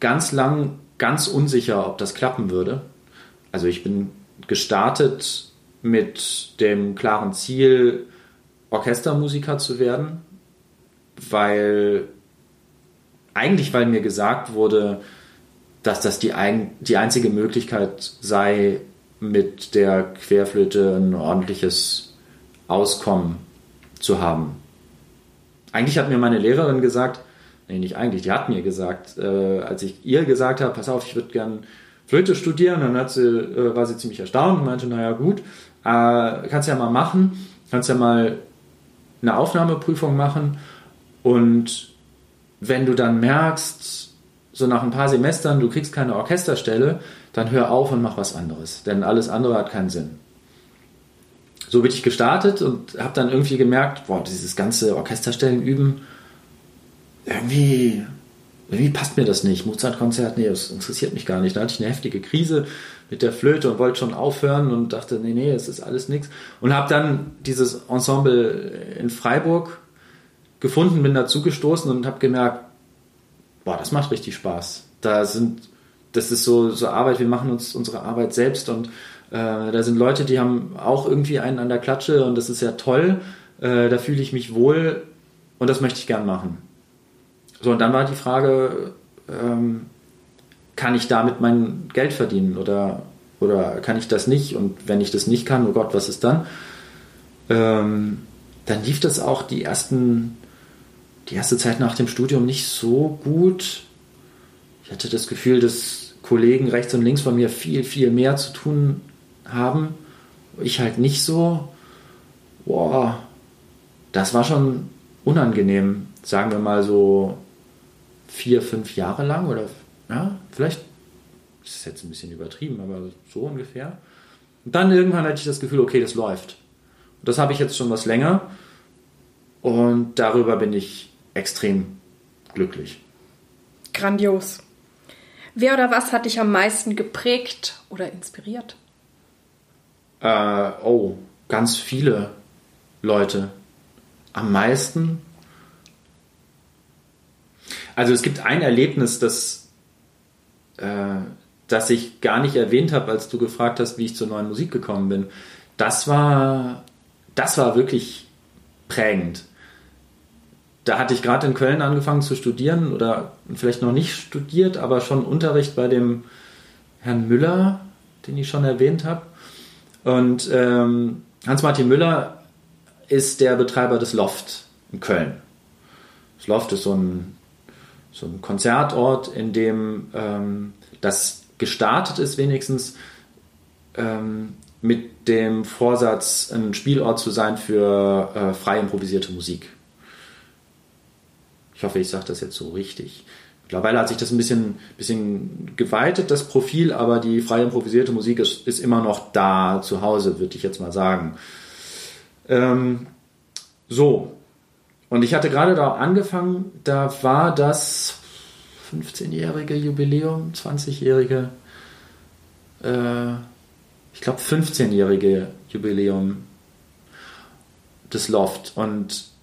ganz lang ganz unsicher, ob das klappen würde. Also ich bin gestartet mit dem klaren Ziel, Orchestermusiker zu werden, weil eigentlich, weil mir gesagt wurde, dass das die, ein, die einzige Möglichkeit sei, mit der Querflöte ein ordentliches Auskommen zu haben. Eigentlich hat mir meine Lehrerin gesagt, nee, nicht eigentlich, die hat mir gesagt, äh, als ich ihr gesagt habe, pass auf, ich würde gern Flöte studieren, dann hat sie, äh, war sie ziemlich erstaunt und meinte, naja gut, äh, kannst ja mal machen, kannst ja mal eine Aufnahmeprüfung machen und wenn du dann merkst, so nach ein paar Semestern, du kriegst keine Orchesterstelle, dann hör auf und mach was anderes, denn alles andere hat keinen Sinn. so bin ich gestartet und habe dann irgendwie gemerkt, boah, dieses ganze Orchesterstellen üben, irgendwie, irgendwie passt mir das nicht. Mozart-Konzert, nee, das interessiert mich gar nicht. Da hatte ich eine heftige Krise mit der Flöte und wollte schon aufhören und dachte, nee, nee, es ist alles nichts. Und habe dann dieses Ensemble in Freiburg gefunden, bin dazu gestoßen und habe gemerkt, boah, das macht richtig Spaß. Da sind, das ist so, so Arbeit, wir machen uns unsere Arbeit selbst und äh, da sind Leute, die haben auch irgendwie einen an der Klatsche und das ist ja toll. Äh, da fühle ich mich wohl und das möchte ich gern machen. So, und dann war die Frage, ähm, kann ich damit mein Geld verdienen oder, oder kann ich das nicht? Und wenn ich das nicht kann, oh Gott, was ist dann? Ähm, dann lief das auch die ersten, die erste Zeit nach dem Studium nicht so gut. Ich hatte das Gefühl, dass Kollegen rechts und links von mir viel, viel mehr zu tun haben. Ich halt nicht so. Boah, das war schon unangenehm, sagen wir mal so vier, fünf Jahre lang oder ja, vielleicht ist es jetzt ein bisschen übertrieben, aber so ungefähr. Und dann irgendwann hatte ich das Gefühl, okay, das läuft. Das habe ich jetzt schon was länger und darüber bin ich extrem glücklich. Grandios. Wer oder was hat dich am meisten geprägt oder inspiriert? Äh, oh, ganz viele Leute. Am meisten. Also es gibt ein Erlebnis, das, äh, das ich gar nicht erwähnt habe, als du gefragt hast, wie ich zur neuen Musik gekommen bin. Das war, das war wirklich prägend. Da hatte ich gerade in Köln angefangen zu studieren oder vielleicht noch nicht studiert, aber schon Unterricht bei dem Herrn Müller, den ich schon erwähnt habe. Und ähm, Hans-Martin Müller ist der Betreiber des Loft in Köln. Das Loft ist so ein, so ein Konzertort, in dem ähm, das gestartet ist, wenigstens ähm, mit dem Vorsatz, ein Spielort zu sein für äh, frei improvisierte Musik. Ich hoffe, ich sage das jetzt so richtig. Mittlerweile hat sich das ein bisschen, bisschen geweitet, das Profil, aber die frei improvisierte Musik ist, ist immer noch da zu Hause, würde ich jetzt mal sagen. Ähm, so. Und ich hatte gerade da angefangen, da war das 15-jährige Jubiläum, 20-jährige, äh, ich glaube 15-jährige Jubiläum des Loft. Und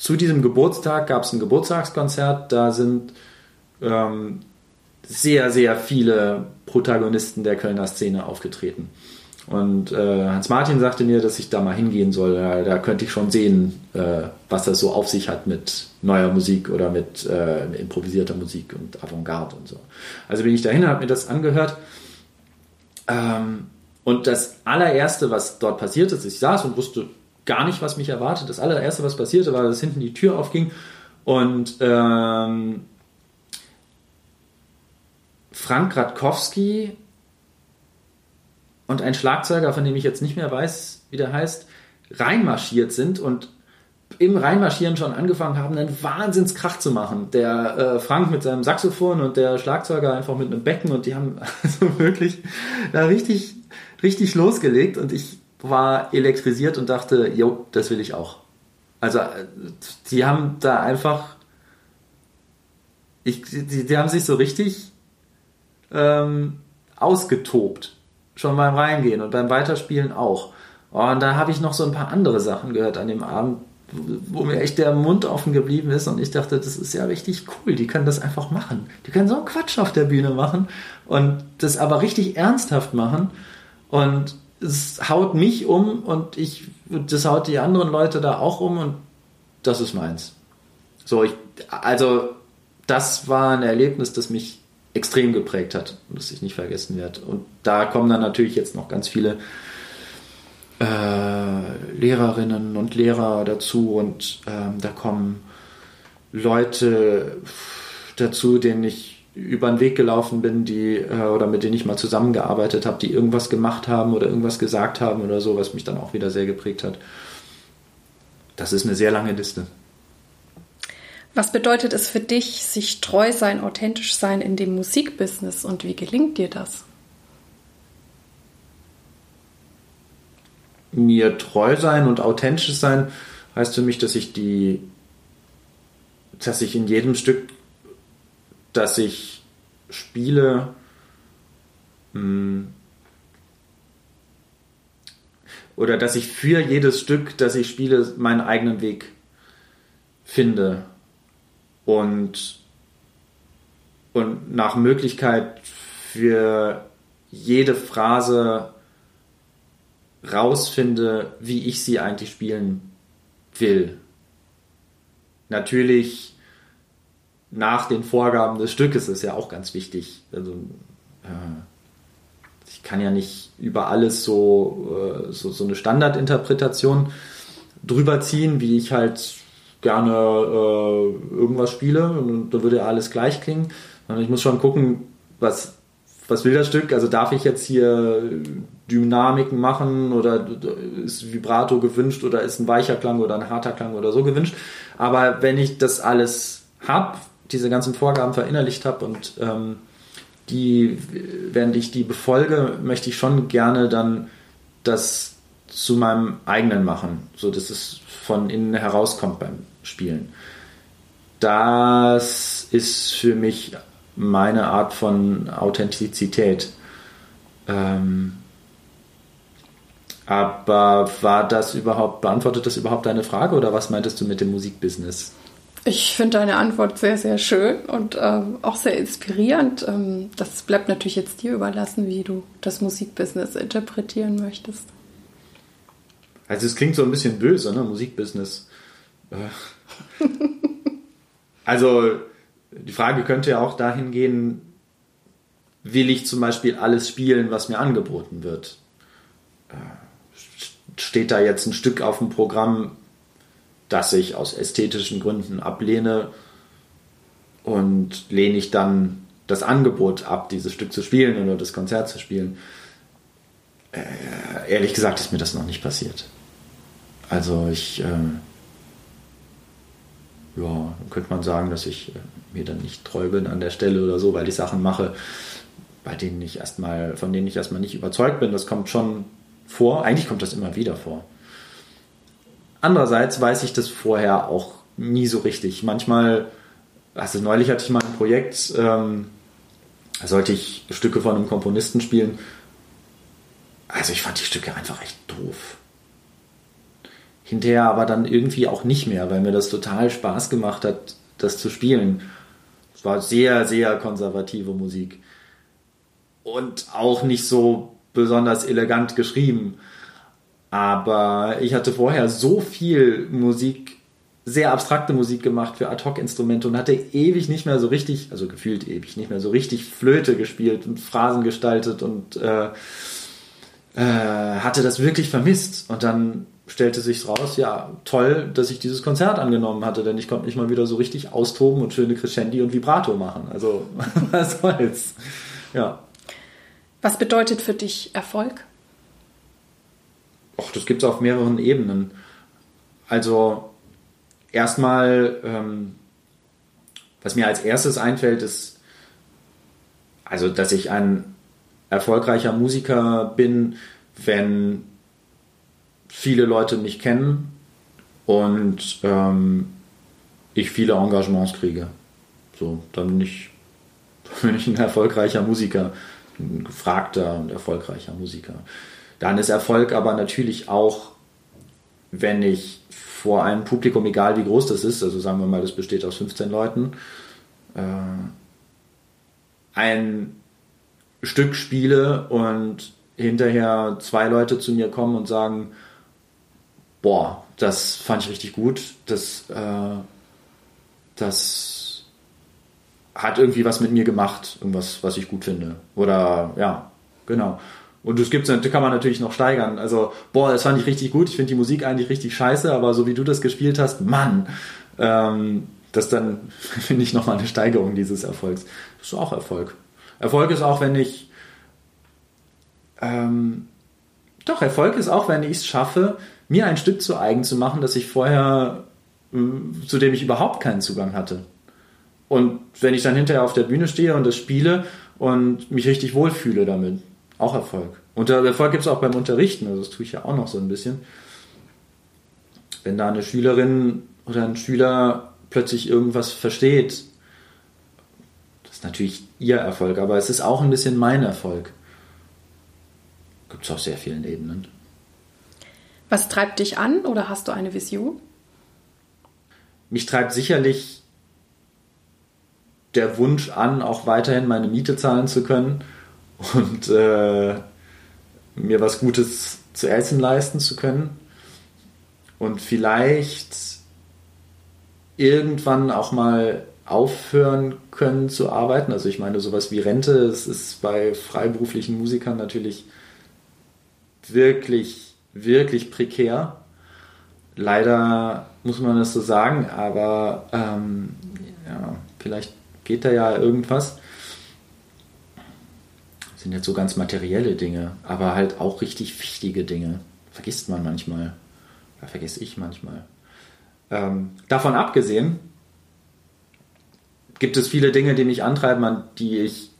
zu diesem Geburtstag gab es ein Geburtstagskonzert, da sind ähm, sehr, sehr viele Protagonisten der Kölner Szene aufgetreten. Und äh, Hans Martin sagte mir, dass ich da mal hingehen soll. Da, da könnte ich schon sehen, äh, was das so auf sich hat mit neuer Musik oder mit äh, improvisierter Musik und Avantgarde und so. Also bin ich dahin, habe mir das angehört. Ähm, und das allererste, was dort passiert ist, ich saß und wusste gar nicht, was mich erwartet. Das allererste, was passierte, war, dass hinten die Tür aufging und ähm, Frank Radkowski und ein Schlagzeuger, von dem ich jetzt nicht mehr weiß, wie der heißt, reinmarschiert sind und im Reinmarschieren schon angefangen haben, einen Wahnsinnskrach zu machen. Der äh, Frank mit seinem Saxophon und der Schlagzeuger einfach mit einem Becken und die haben also wirklich da richtig, richtig losgelegt und ich war elektrisiert und dachte, jo, das will ich auch. Also, die haben da einfach, ich, die, die haben sich so richtig ähm, ausgetobt. Schon beim Reingehen und beim Weiterspielen auch. Und da habe ich noch so ein paar andere Sachen gehört an dem Abend, wo mir echt der Mund offen geblieben ist und ich dachte, das ist ja richtig cool. Die können das einfach machen. Die können so einen Quatsch auf der Bühne machen und das aber richtig ernsthaft machen. Und es haut mich um und ich, das haut die anderen Leute da auch um und das ist meins. So, ich, also, das war ein Erlebnis, das mich extrem geprägt hat und das ich nicht vergessen werde. Und da kommen dann natürlich jetzt noch ganz viele äh, Lehrerinnen und Lehrer dazu und ähm, da kommen Leute dazu, denen ich über den Weg gelaufen bin, die äh, oder mit denen ich mal zusammengearbeitet habe, die irgendwas gemacht haben oder irgendwas gesagt haben oder so, was mich dann auch wieder sehr geprägt hat. Das ist eine sehr lange Liste. Was bedeutet es für dich, sich treu sein, authentisch sein in dem Musikbusiness und wie gelingt dir das? mir treu sein und authentisch sein heißt für mich, dass ich die, dass ich in jedem Stück, das ich spiele, hm, oder dass ich für jedes Stück, das ich spiele, meinen eigenen Weg finde und, und nach Möglichkeit für jede Phrase rausfinde, wie ich sie eigentlich spielen will. Natürlich nach den Vorgaben des Stückes ist ja auch ganz wichtig. Also, ich kann ja nicht über alles so, äh, so, so eine Standardinterpretation drüber ziehen, wie ich halt gerne äh, irgendwas spiele und dann würde ja alles gleich klingen. Ich muss schon gucken, was, was will das Stück? Also darf ich jetzt hier Dynamiken machen oder ist Vibrato gewünscht oder ist ein weicher Klang oder ein harter Klang oder so gewünscht. Aber wenn ich das alles habe, diese ganzen Vorgaben verinnerlicht habe und ähm, die, während ich die befolge, möchte ich schon gerne dann das zu meinem eigenen machen, so dass es von innen herauskommt beim Spielen. Das ist für mich meine Art von Authentizität. Ähm, aber war das überhaupt, beantwortet das überhaupt deine Frage oder was meintest du mit dem Musikbusiness? Ich finde deine Antwort sehr, sehr schön und ähm, auch sehr inspirierend. Ähm, das bleibt natürlich jetzt dir überlassen, wie du das Musikbusiness interpretieren möchtest. Also es klingt so ein bisschen böse, ne? Musikbusiness. Äh. also die Frage könnte ja auch dahin gehen, will ich zum Beispiel alles spielen, was mir angeboten wird? Äh, steht da jetzt ein Stück auf dem Programm, das ich aus ästhetischen Gründen ablehne und lehne ich dann das Angebot ab, dieses Stück zu spielen oder das Konzert zu spielen. Äh, ehrlich gesagt ist mir das noch nicht passiert. Also ich, äh, ja, könnte man sagen, dass ich äh, mir dann nicht treu bin an der Stelle oder so, weil ich Sachen mache, bei denen ich erstmal, von denen ich erstmal nicht überzeugt bin. Das kommt schon vor. Eigentlich kommt das immer wieder vor. Andererseits weiß ich das vorher auch nie so richtig. Manchmal, also neulich hatte ich mal ein Projekt, ähm, da sollte ich Stücke von einem Komponisten spielen. Also ich fand die Stücke einfach echt doof. Hinterher aber dann irgendwie auch nicht mehr, weil mir das total Spaß gemacht hat, das zu spielen. Es war sehr, sehr konservative Musik. Und auch nicht so besonders elegant geschrieben. Aber ich hatte vorher so viel Musik, sehr abstrakte Musik gemacht für Ad-Hoc-Instrumente und hatte ewig nicht mehr so richtig, also gefühlt ewig nicht mehr so richtig Flöte gespielt und Phrasen gestaltet und äh, äh, hatte das wirklich vermisst. Und dann stellte sich raus, ja, toll, dass ich dieses Konzert angenommen hatte, denn ich konnte mich mal wieder so richtig austoben und schöne Crescendi und Vibrato machen. Also, was soll's. Ja. Was bedeutet für dich Erfolg? Och, das gibt es auf mehreren Ebenen. Also erstmal, ähm, was mir als erstes einfällt, ist, also dass ich ein erfolgreicher Musiker bin, wenn viele Leute mich kennen und ähm, ich viele Engagements kriege. So, dann bin ich, dann bin ich ein erfolgreicher Musiker, ein gefragter und erfolgreicher Musiker. Dann ist Erfolg aber natürlich auch, wenn ich vor einem Publikum, egal wie groß das ist, also sagen wir mal, das besteht aus 15 Leuten, äh, ein Stück spiele und hinterher zwei Leute zu mir kommen und sagen, boah, das fand ich richtig gut, das, äh, das hat irgendwie was mit mir gemacht, irgendwas, was ich gut finde. Oder ja, genau. Und das gibt's, das kann man natürlich noch steigern. Also, boah, das fand ich richtig gut. Ich finde die Musik eigentlich richtig scheiße, aber so wie du das gespielt hast, Mann, ähm, das dann finde ich nochmal eine Steigerung dieses Erfolgs. Das ist auch Erfolg. Erfolg ist auch, wenn ich ähm, doch, Erfolg ist auch, wenn ich es schaffe, mir ein Stück zu eigen zu machen, das ich vorher, äh, zu dem ich überhaupt keinen Zugang hatte. Und wenn ich dann hinterher auf der Bühne stehe und das spiele und mich richtig wohlfühle damit, auch Erfolg. Und Erfolg gibt es auch beim Unterrichten, also das tue ich ja auch noch so ein bisschen. Wenn da eine Schülerin oder ein Schüler plötzlich irgendwas versteht, das ist natürlich ihr Erfolg, aber es ist auch ein bisschen mein Erfolg. Gibt es auf sehr vielen Ebenen. Was treibt dich an oder hast du eine Vision? Mich treibt sicherlich der Wunsch an, auch weiterhin meine Miete zahlen zu können und äh, mir was Gutes zu essen leisten zu können und vielleicht irgendwann auch mal aufhören können zu arbeiten. Also ich meine, sowas wie Rente, es ist bei freiberuflichen Musikern natürlich wirklich, wirklich prekär. Leider muss man das so sagen, aber ähm, ja, vielleicht geht da ja irgendwas. Sind jetzt so ganz materielle Dinge, aber halt auch richtig wichtige Dinge. Vergisst man manchmal. Ja, vergesse ich manchmal. Ähm, davon abgesehen gibt es viele Dinge, die mich antreiben, an die ich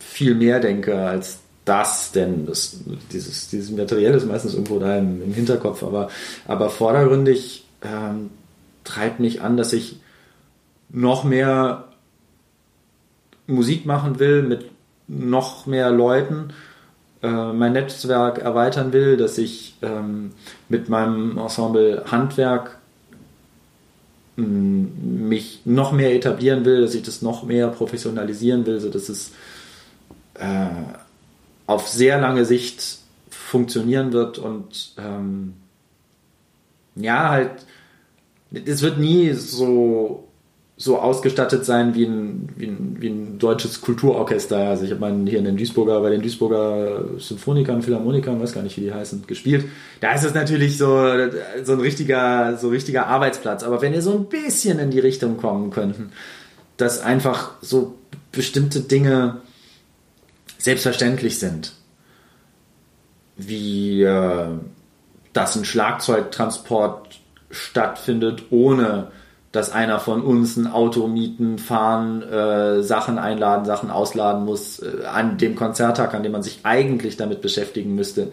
viel mehr denke als das denn? Das, dieses, dieses Materiell ist meistens irgendwo da im, im Hinterkopf, aber, aber vordergründig ähm, treibt mich an, dass ich noch mehr Musik machen will mit noch mehr Leuten, äh, mein Netzwerk erweitern will, dass ich ähm, mit meinem Ensemble Handwerk mich noch mehr etablieren will, dass ich das noch mehr professionalisieren will, sodass es äh, auf sehr lange Sicht funktionieren wird und ähm, ja, halt, es wird nie so, so ausgestattet sein wie ein, wie ein, wie ein deutsches Kulturorchester. Also ich habe mal hier in den Duisburger, bei den Duisburger Symphonikern, Philharmonikern, weiß gar nicht, wie die heißen, gespielt. Da ist es natürlich so, so ein richtiger, so richtiger Arbeitsplatz. Aber wenn ihr so ein bisschen in die Richtung kommen könnten, dass einfach so bestimmte Dinge selbstverständlich sind. Wie äh, dass ein Schlagzeugtransport stattfindet, ohne dass einer von uns ein Auto mieten, fahren, äh, Sachen einladen, Sachen ausladen muss, äh, an dem Konzerttag, an dem man sich eigentlich damit beschäftigen müsste,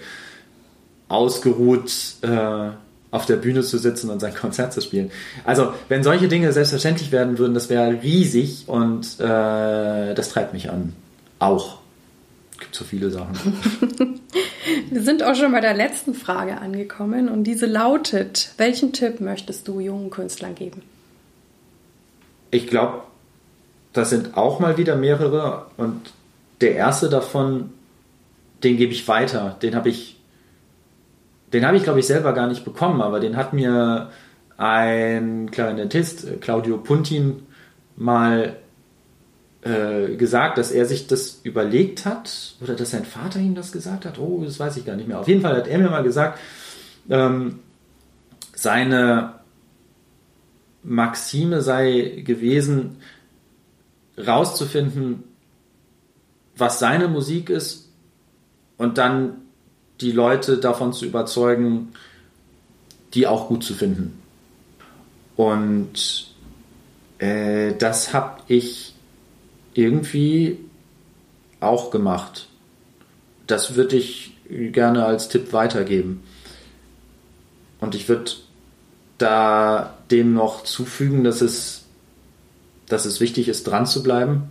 ausgeruht äh, auf der Bühne zu sitzen und sein Konzert zu spielen. Also, wenn solche Dinge selbstverständlich werden würden, das wäre riesig und äh, das treibt mich an. Auch gibt so viele Sachen. Wir sind auch schon bei der letzten Frage angekommen und diese lautet: Welchen Tipp möchtest du jungen Künstlern geben? Ich glaube, das sind auch mal wieder mehrere und der erste davon, den gebe ich weiter. Den habe ich, den habe ich glaube ich selber gar nicht bekommen, aber den hat mir ein Klarinettist, Claudio Puntin, mal äh, gesagt, dass er sich das überlegt hat oder dass sein Vater ihm das gesagt hat. Oh, das weiß ich gar nicht mehr. Auf jeden Fall hat er mir mal gesagt, ähm, seine Maxime sei gewesen, rauszufinden, was seine Musik ist und dann die Leute davon zu überzeugen, die auch gut zu finden. Und äh, das habe ich irgendwie auch gemacht. Das würde ich gerne als Tipp weitergeben. Und ich würde da dem noch zufügen, dass es, dass es wichtig ist, dran zu bleiben,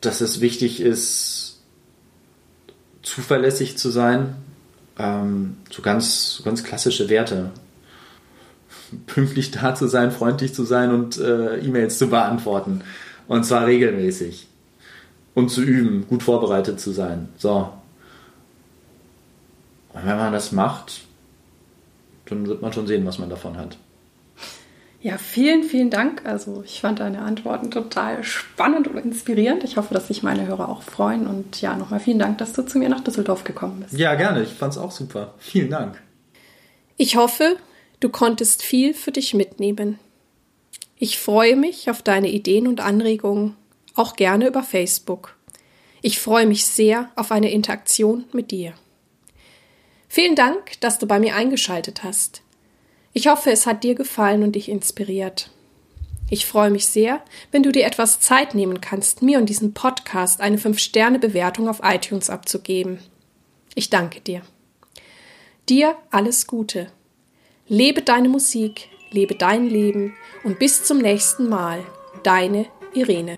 dass es wichtig ist, zuverlässig zu sein, ähm, so ganz, ganz klassische Werte. Pünktlich da zu sein, freundlich zu sein und äh, E-Mails zu beantworten. Und zwar regelmäßig. Und zu üben, gut vorbereitet zu sein. So. Und wenn man das macht, dann wird man schon sehen, was man davon hat. Ja, vielen, vielen Dank. Also ich fand deine Antworten total spannend und inspirierend. Ich hoffe, dass sich meine Hörer auch freuen. Und ja, nochmal vielen Dank, dass du zu mir nach Düsseldorf gekommen bist. Ja, gerne. Ich fand es auch super. Vielen Dank. Ich hoffe, du konntest viel für dich mitnehmen. Ich freue mich auf deine Ideen und Anregungen, auch gerne über Facebook. Ich freue mich sehr auf eine Interaktion mit dir. Vielen Dank, dass du bei mir eingeschaltet hast. Ich hoffe, es hat dir gefallen und dich inspiriert. Ich freue mich sehr, wenn du dir etwas Zeit nehmen kannst, mir und diesem Podcast eine 5-Sterne-Bewertung auf iTunes abzugeben. Ich danke dir. Dir alles Gute. Lebe deine Musik, lebe dein Leben und bis zum nächsten Mal. Deine Irene.